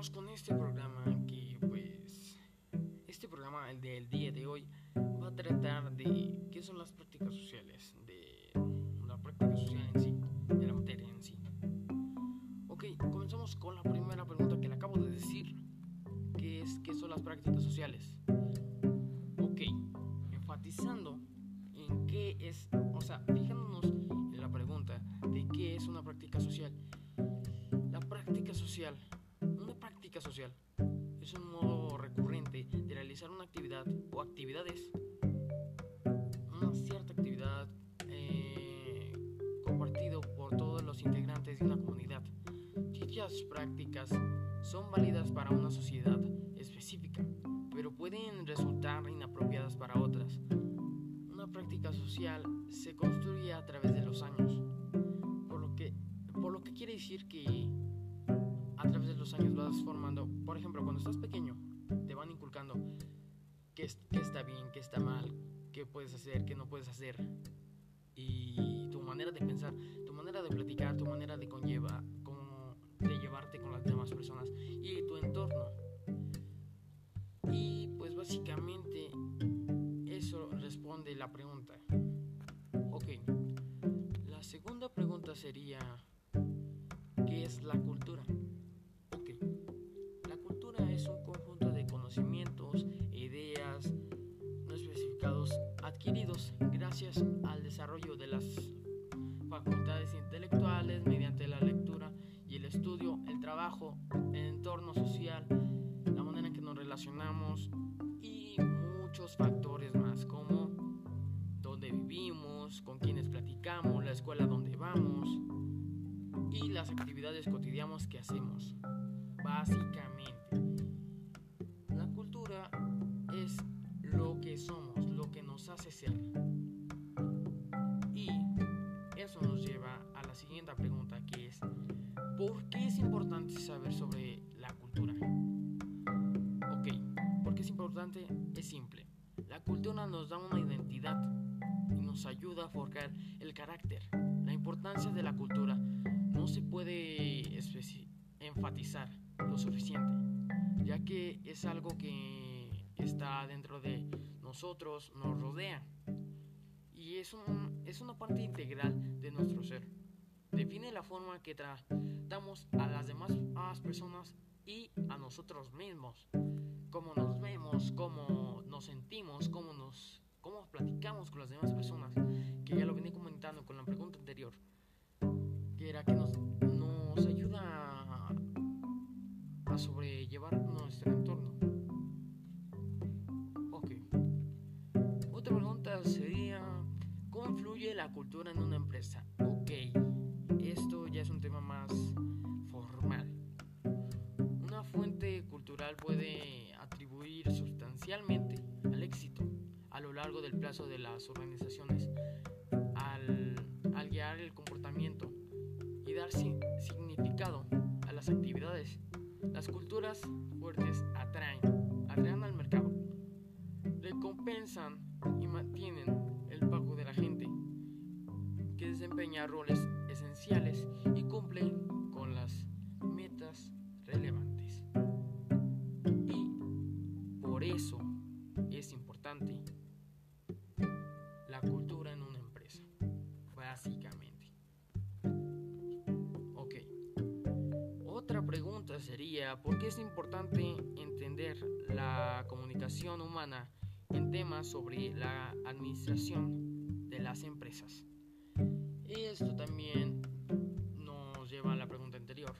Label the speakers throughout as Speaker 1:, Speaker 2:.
Speaker 1: comenzamos con este programa que pues este programa el del día de hoy va a tratar de qué son las prácticas sociales de la práctica social en sí de la materia en sí. Ok comenzamos con la primera pregunta que le acabo de decir que es qué son las prácticas sociales social es un modo recurrente de realizar una actividad o actividades, una cierta actividad eh, compartido por todos los integrantes de una comunidad. Dichas prácticas son válidas para una sociedad específica, pero pueden resultar inapropiadas para otras. Una práctica social se construye a través de los años, por lo que, por lo que quiere decir que los años vas formando, por ejemplo, cuando estás pequeño, te van inculcando qué, está bien, qué está mal, qué puedes hacer, qué no puedes hacer. Y tu manera de pensar, tu manera de platicar, tu manera de conlleva, cómo de llevarte con las demás personas y tu entorno. Y pues básicamente eso responde la pregunta. Ok, la segunda pregunta sería, ¿qué es la cultura? Factores más como dónde vivimos, con quienes platicamos, la escuela donde vamos y las actividades cotidianas que hacemos. Básicamente, la cultura es lo que somos hace ser. Y eso nos lleva a la siguiente pregunta que es, ¿por qué es importante saber sobre la cultura? Ok, ¿por qué es importante? Es simple. La cultura nos da una identidad y nos ayuda a forjar el carácter. La importancia de la cultura no se puede enfatizar lo suficiente, ya que es algo que está dentro de nosotros nos rodea y es, un, es una parte integral de nuestro ser. Define la forma que tratamos a las demás personas y a nosotros mismos. Cómo nos vemos, cómo nos sentimos, cómo nos cómo platicamos con las demás personas, que ya lo venía comentando con la pregunta anterior, que era que nos, nos ayuda a, a sobrellevar nuestro entorno. la cultura en una empresa? Largo del plazo de las organizaciones al, guiar el comportamiento y dar significado a las actividades. Las culturas fuertes atraen, atraen al mercado, recompensan y mantienen desempeña roles esenciales y cumple con las sería, ¿por qué es importante entender la comunicación humana en temas sobre la administración de las empresas? Esto también nos lleva a la pregunta anterior.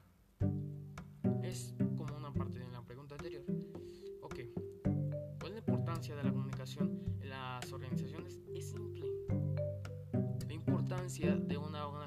Speaker 1: Es como una parte de la pregunta anterior. Ok, ¿cuál es la importancia de la comunicación en las organizaciones? Es simple. La importancia de una buena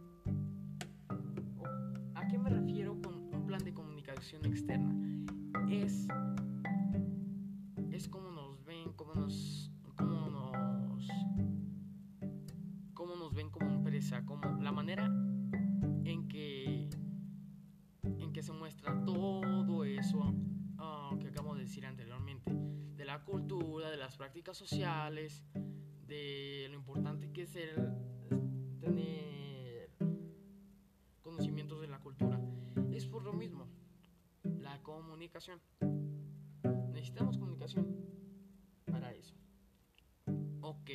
Speaker 1: externa. Es, es cómo nos ven, cómo nos, cómo nos, cómo nos ven como empresa, como la manera en que, en que se muestra todo eso ah, que acabo de decir anteriormente, de la cultura, de las prácticas sociales, de lo importante que es el tener conocimientos de la cultura. Es por lo mismo la comunicación. Necesitamos comunicación para eso. Ok.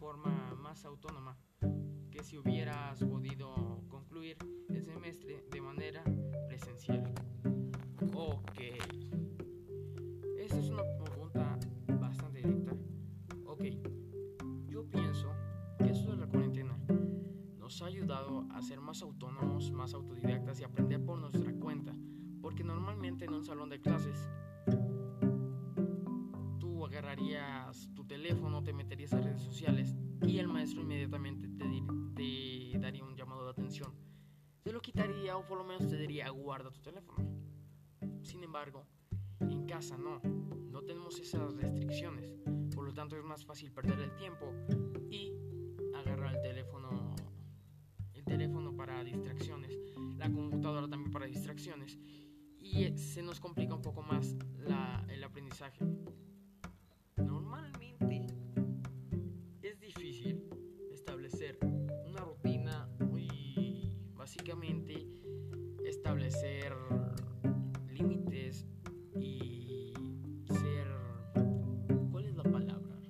Speaker 1: Forma más autónoma que si hubieras podido concluir el semestre de manera presencial? Ok. Esta es una pregunta bastante directa. Ok. Yo pienso que eso de la cuarentena nos ha ayudado a ser más autónomos, más autodidactas y aprender por nuestra cuenta. Porque normalmente en un salón de clases agarrarías tu teléfono, te meterías a redes sociales y el maestro inmediatamente te, te daría un llamado de atención. Te lo quitaría o por lo menos te diría guarda tu teléfono. Sin embargo, en casa no, no tenemos esas restricciones. Por lo tanto es más fácil perder el tiempo y agarrar el teléfono el teléfono para distracciones, la computadora también para distracciones y se nos complica un poco más la, el aprendizaje. Establecer límites y ser ¿cuál es la palabra?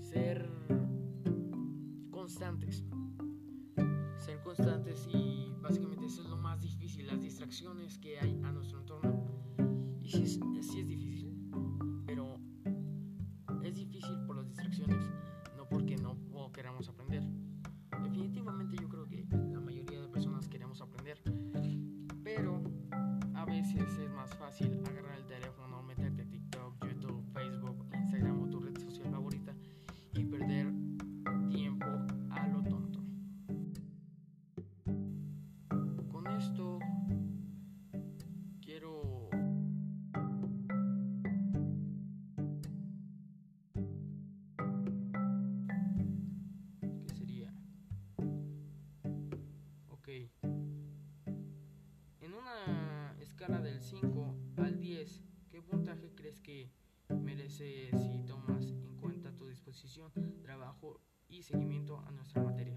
Speaker 1: ser constantes. Ser constantes y básicamente eso es lo más difícil las distracciones que hay a nuestro entorno. Y sí es, sí es difícil veces es más fácil crees que merece si tomas en cuenta tu disposición, trabajo y seguimiento a nuestra materia?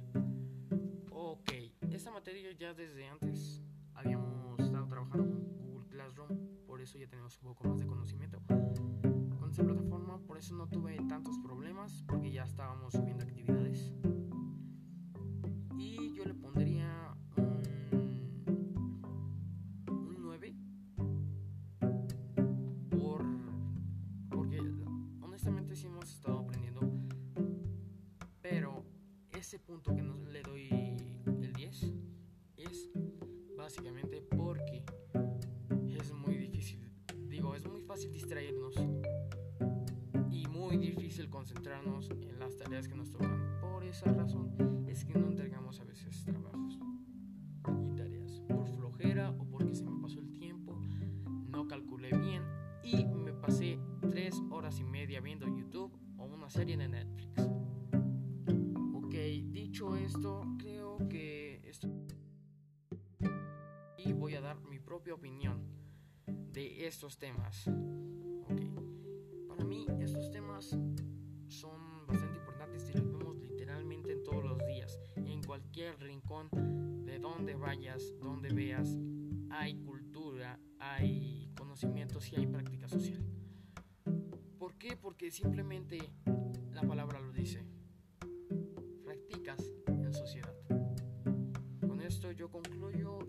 Speaker 1: Ok, esta materia ya desde antes habíamos estado trabajando con Google Classroom, por eso ya tenemos un poco más de conocimiento con esa plataforma, por eso no tuve tantos problemas, porque ya estábamos subiendo actividades. Y yo le pondría distraernos y muy difícil concentrarnos en las tareas que nos tocan. Por esa razón es que no entregamos a veces trabajos y tareas por flojera o porque se me pasó el tiempo, no calculé bien y me pasé tres horas y media viendo YouTube o una serie de Netflix. Ok, dicho esto, creo que esto y voy a dar mi propia opinión estos temas. Para mí estos temas son bastante importantes y los vemos literalmente en todos los días. En cualquier rincón de donde vayas, donde veas, hay cultura, hay conocimientos y hay práctica social. ¿Por qué? Porque simplemente la palabra lo dice. Practicas en sociedad. Con esto yo concluyo